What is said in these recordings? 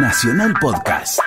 Nacional Podcast.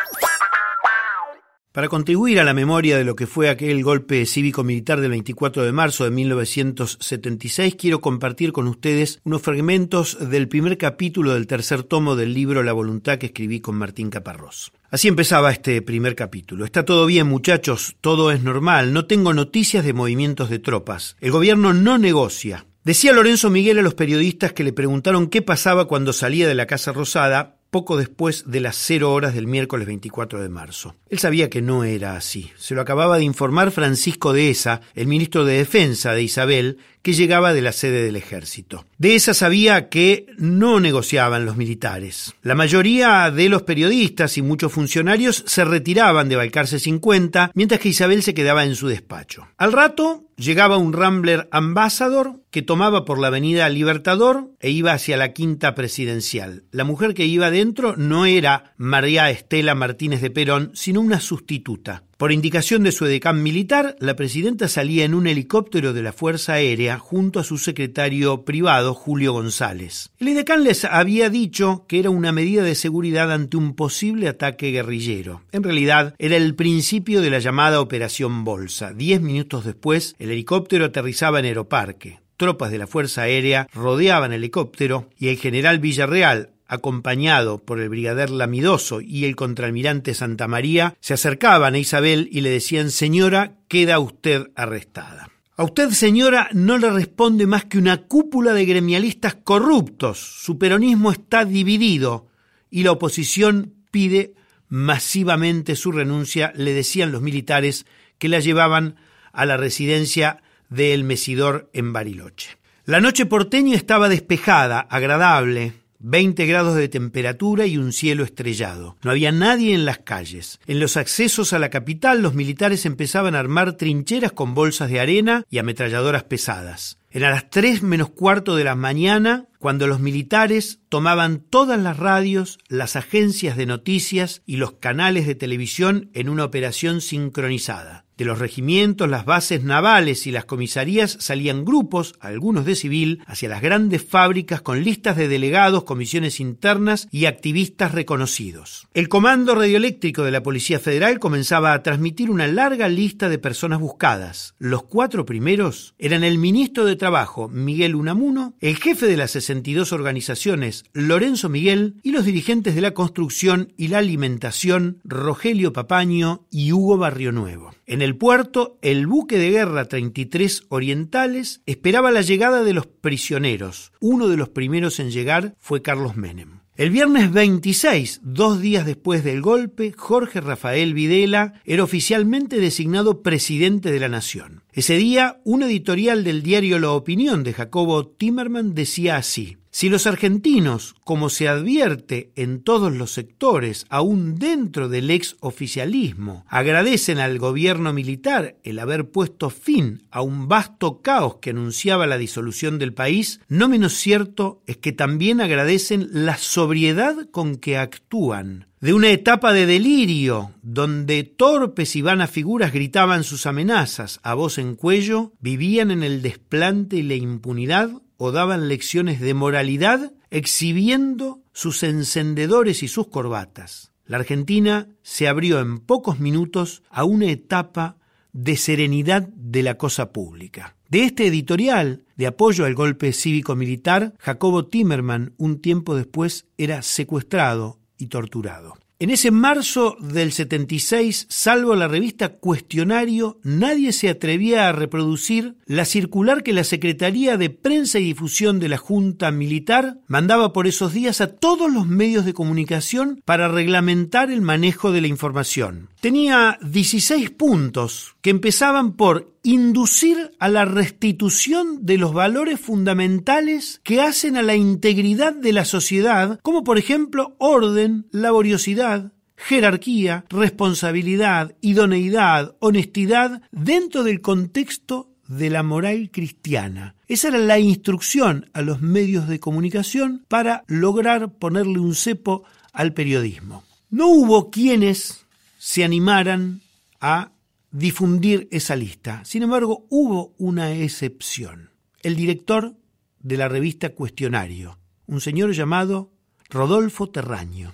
Para contribuir a la memoria de lo que fue aquel golpe cívico-militar del 24 de marzo de 1976, quiero compartir con ustedes unos fragmentos del primer capítulo del tercer tomo del libro La voluntad que escribí con Martín Caparrós. Así empezaba este primer capítulo. Está todo bien, muchachos, todo es normal, no tengo noticias de movimientos de tropas. El gobierno no negocia. Decía Lorenzo Miguel a los periodistas que le preguntaron qué pasaba cuando salía de la Casa Rosada poco después de las cero horas del miércoles 24 de marzo. Él sabía que no era así. Se lo acababa de informar Francisco de Esa, el ministro de Defensa de Isabel, que llegaba de la sede del ejército. De esa sabía que no negociaban los militares. La mayoría de los periodistas y muchos funcionarios se retiraban de Balcarce 50, mientras que Isabel se quedaba en su despacho. Al rato llegaba un Rambler Ambassador que tomaba por la avenida Libertador e iba hacia la quinta presidencial. La mujer que iba dentro no era María Estela Martínez de Perón, sino una sustituta. Por indicación de su edecán militar, la presidenta salía en un helicóptero de la Fuerza Aérea junto a su secretario privado, Julio González. El edecán les había dicho que era una medida de seguridad ante un posible ataque guerrillero. En realidad, era el principio de la llamada Operación Bolsa. Diez minutos después, el helicóptero aterrizaba en Aeroparque tropas de la Fuerza Aérea rodeaban el helicóptero y el general Villarreal, acompañado por el brigader Lamidoso y el contraalmirante Santa María, se acercaban a Isabel y le decían Señora, queda usted arrestada. A usted, señora, no le responde más que una cúpula de gremialistas corruptos. Su peronismo está dividido y la oposición pide masivamente su renuncia, le decían los militares que la llevaban a la residencia de El Mesidor en Bariloche. La noche porteña estaba despejada, agradable, 20 grados de temperatura y un cielo estrellado. No había nadie en las calles. En los accesos a la capital los militares empezaban a armar trincheras con bolsas de arena y ametralladoras pesadas. Era las tres menos cuarto de la mañana cuando los militares tomaban todas las radios, las agencias de noticias y los canales de televisión en una operación sincronizada. De los regimientos, las bases navales y las comisarías salían grupos, algunos de civil, hacia las grandes fábricas con listas de delegados, comisiones internas y activistas reconocidos. El comando radioeléctrico de la Policía Federal comenzaba a transmitir una larga lista de personas buscadas. Los cuatro primeros eran el ministro de Trabajo, Miguel Unamuno, el jefe de las 62 organizaciones, Lorenzo Miguel, y los dirigentes de la construcción y la alimentación, Rogelio Papaño y Hugo Barrio Nuevo. En el puerto, el buque de guerra 33 Orientales esperaba la llegada de los prisioneros. Uno de los primeros en llegar fue Carlos Menem. El viernes 26, dos días después del golpe, Jorge Rafael Videla era oficialmente designado presidente de la Nación. Ese día, un editorial del diario La Opinión de Jacobo Timerman decía así si los argentinos, como se advierte en todos los sectores, aún dentro del ex oficialismo, agradecen al gobierno militar el haber puesto fin a un vasto caos que anunciaba la disolución del país, no menos cierto es que también agradecen la sobriedad con que actúan, de una etapa de delirio, donde torpes y vanas figuras gritaban sus amenazas a voz en cuello, vivían en el desplante y la impunidad o daban lecciones de moralidad exhibiendo sus encendedores y sus corbatas. La Argentina se abrió en pocos minutos a una etapa de serenidad de la cosa pública. De este editorial de apoyo al golpe cívico-militar, Jacobo Timerman un tiempo después era secuestrado y torturado. En ese marzo del 76, salvo la revista Cuestionario, nadie se atrevía a reproducir la circular que la Secretaría de Prensa y Difusión de la Junta Militar mandaba por esos días a todos los medios de comunicación para reglamentar el manejo de la información. Tenía 16 puntos que empezaban por inducir a la restitución de los valores fundamentales que hacen a la integridad de la sociedad, como por ejemplo orden, laboriosidad, jerarquía, responsabilidad, idoneidad, honestidad, dentro del contexto de la moral cristiana. Esa era la instrucción a los medios de comunicación para lograr ponerle un cepo al periodismo. No hubo quienes se animaran a difundir esa lista. Sin embargo, hubo una excepción. El director de la revista Cuestionario, un señor llamado Rodolfo Terraño.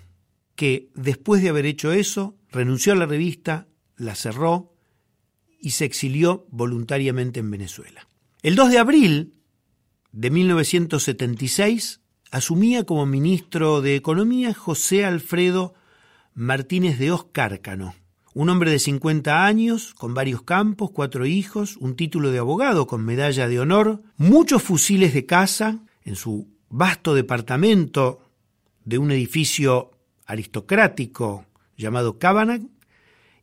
que después de haber hecho eso, renunció a la revista, la cerró y se exilió voluntariamente en Venezuela. El 2 de abril de 1976 asumía como ministro de Economía José Alfredo Martínez de Oscárcano, un hombre de 50 años, con varios campos, cuatro hijos, un título de abogado con medalla de honor, muchos fusiles de caza en su vasto departamento de un edificio aristocrático llamado Cabanac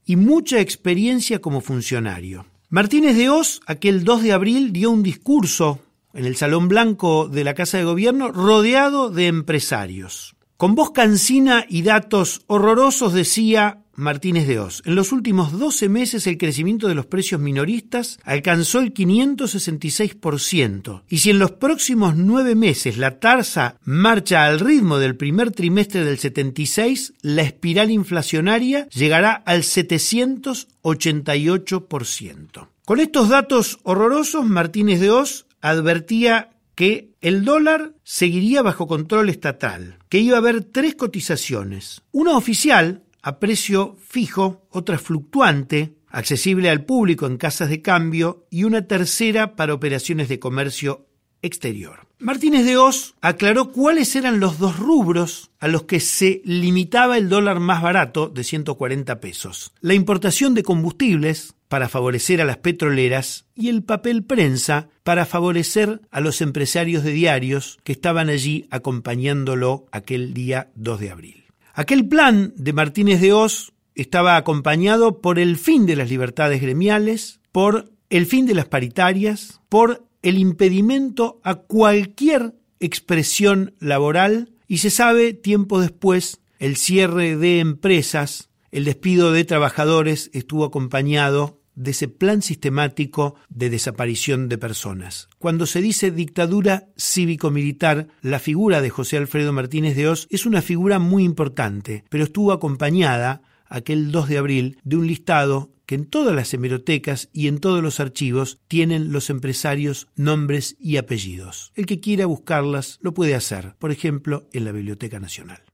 y mucha experiencia como funcionario. Martínez de Oz, aquel 2 de abril, dio un discurso en el Salón Blanco de la Casa de Gobierno rodeado de empresarios. Con voz cansina y datos horrorosos decía Martínez de Oz. En los últimos 12 meses el crecimiento de los precios minoristas alcanzó el 566%. Y si en los próximos nueve meses la tasa marcha al ritmo del primer trimestre del 76, la espiral inflacionaria llegará al 788%. Con estos datos horrorosos, Martínez de Oz advertía que el dólar seguiría bajo control estatal, que iba a haber tres cotizaciones, una oficial a precio fijo, otra fluctuante, accesible al público en casas de cambio y una tercera para operaciones de comercio exterior. Martínez de Oz aclaró cuáles eran los dos rubros a los que se limitaba el dólar más barato de 140 pesos. La importación de combustibles para favorecer a las petroleras y el papel prensa para favorecer a los empresarios de diarios que estaban allí acompañándolo aquel día 2 de abril. Aquel plan de Martínez de Oz estaba acompañado por el fin de las libertades gremiales, por el fin de las paritarias, por el impedimento a cualquier expresión laboral y se sabe tiempo después el cierre de empresas, el despido de trabajadores estuvo acompañado de ese plan sistemático de desaparición de personas. Cuando se dice dictadura cívico-militar, la figura de José Alfredo Martínez de Oz es una figura muy importante, pero estuvo acompañada aquel 2 de abril de un listado que en todas las hemerotecas y en todos los archivos tienen los empresarios nombres y apellidos. El que quiera buscarlas lo puede hacer, por ejemplo, en la Biblioteca Nacional.